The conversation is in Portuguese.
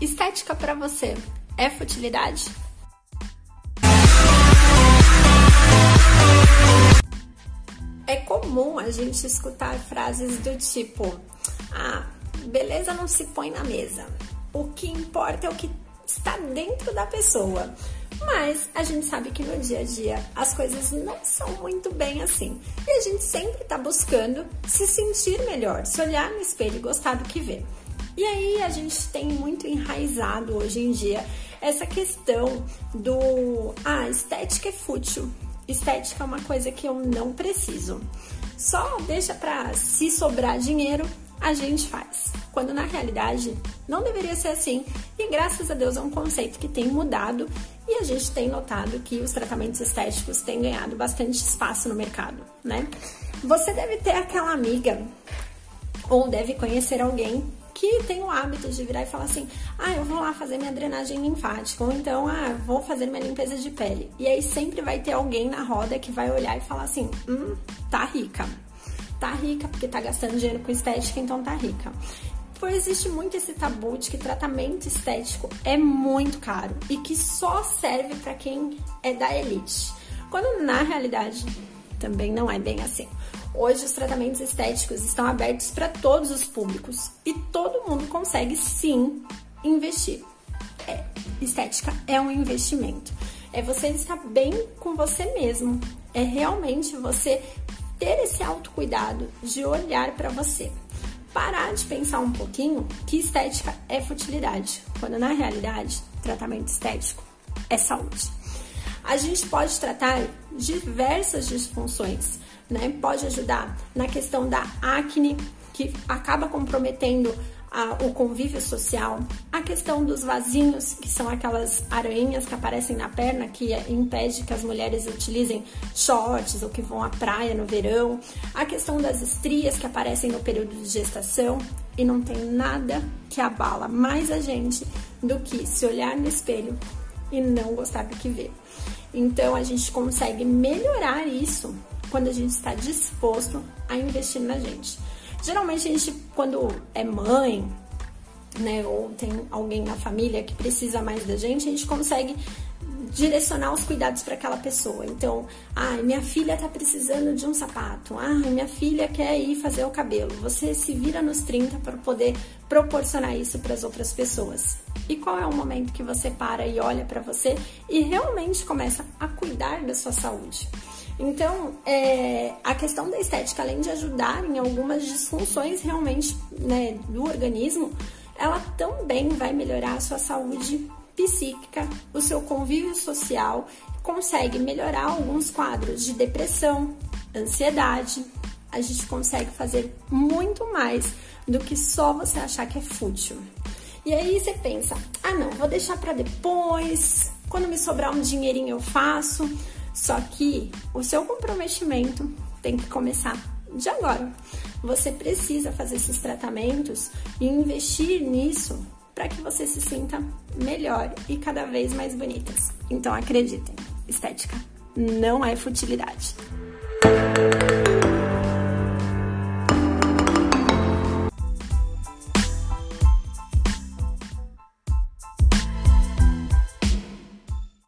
Estética para você é futilidade? É comum a gente escutar frases do tipo: "Ah, beleza não se põe na mesa. O que importa é o que está dentro da pessoa". Mas a gente sabe que no dia a dia as coisas não são muito bem assim. E a gente sempre está buscando se sentir melhor, se olhar no espelho e gostar do que vê. E aí a gente tem muito enraizado hoje em dia essa questão do ah, estética é fútil. Estética é uma coisa que eu não preciso. Só deixa para se sobrar dinheiro, a gente faz. Quando na realidade não deveria ser assim. E graças a Deus é um conceito que tem mudado e a gente tem notado que os tratamentos estéticos têm ganhado bastante espaço no mercado, né? Você deve ter aquela amiga ou deve conhecer alguém que tem o hábito de virar e falar assim: ah, eu vou lá fazer minha drenagem linfática, ou então, ah, vou fazer minha limpeza de pele. E aí sempre vai ter alguém na roda que vai olhar e falar assim: hum, tá rica. Tá rica porque tá gastando dinheiro com estética, então tá rica. Pois existe muito esse tabu de que tratamento estético é muito caro e que só serve para quem é da elite. Quando na realidade também não é bem assim. Hoje os tratamentos estéticos estão abertos para todos os públicos e todo mundo consegue sim investir. É, estética é um investimento. É você estar bem com você mesmo. É realmente você ter esse autocuidado de olhar para você. Parar de pensar um pouquinho que estética é futilidade, quando na realidade tratamento estético é saúde. A gente pode tratar diversas disfunções, né? Pode ajudar na questão da acne, que acaba comprometendo a, o convívio social, a questão dos vasinhos, que são aquelas aranhas que aparecem na perna que impede que as mulheres utilizem shorts ou que vão à praia no verão, a questão das estrias que aparecem no período de gestação e não tem nada que abala mais a gente do que se olhar no espelho e não gostar do que vê. Então a gente consegue melhorar isso quando a gente está disposto a investir na gente. Geralmente a gente, quando é mãe, né, ou tem alguém na família que precisa mais da gente, a gente consegue direcionar os cuidados para aquela pessoa. Então, ai, minha filha está precisando de um sapato. Ai, minha filha quer ir fazer o cabelo. Você se vira nos 30 para poder proporcionar isso para as outras pessoas. E qual é o momento que você para e olha para você e realmente começa a cuidar da sua saúde? Então, é, a questão da estética, além de ajudar em algumas disfunções realmente né, do organismo, ela também vai melhorar a sua saúde psíquica, o seu convívio social, consegue melhorar alguns quadros de depressão, ansiedade. A gente consegue fazer muito mais do que só você achar que é fútil. E aí você pensa: ah, não, vou deixar para depois, quando me sobrar um dinheirinho eu faço. Só que o seu comprometimento tem que começar de agora. Você precisa fazer esses tratamentos e investir nisso para que você se sinta melhor e cada vez mais bonitas. Então acreditem, estética não é futilidade.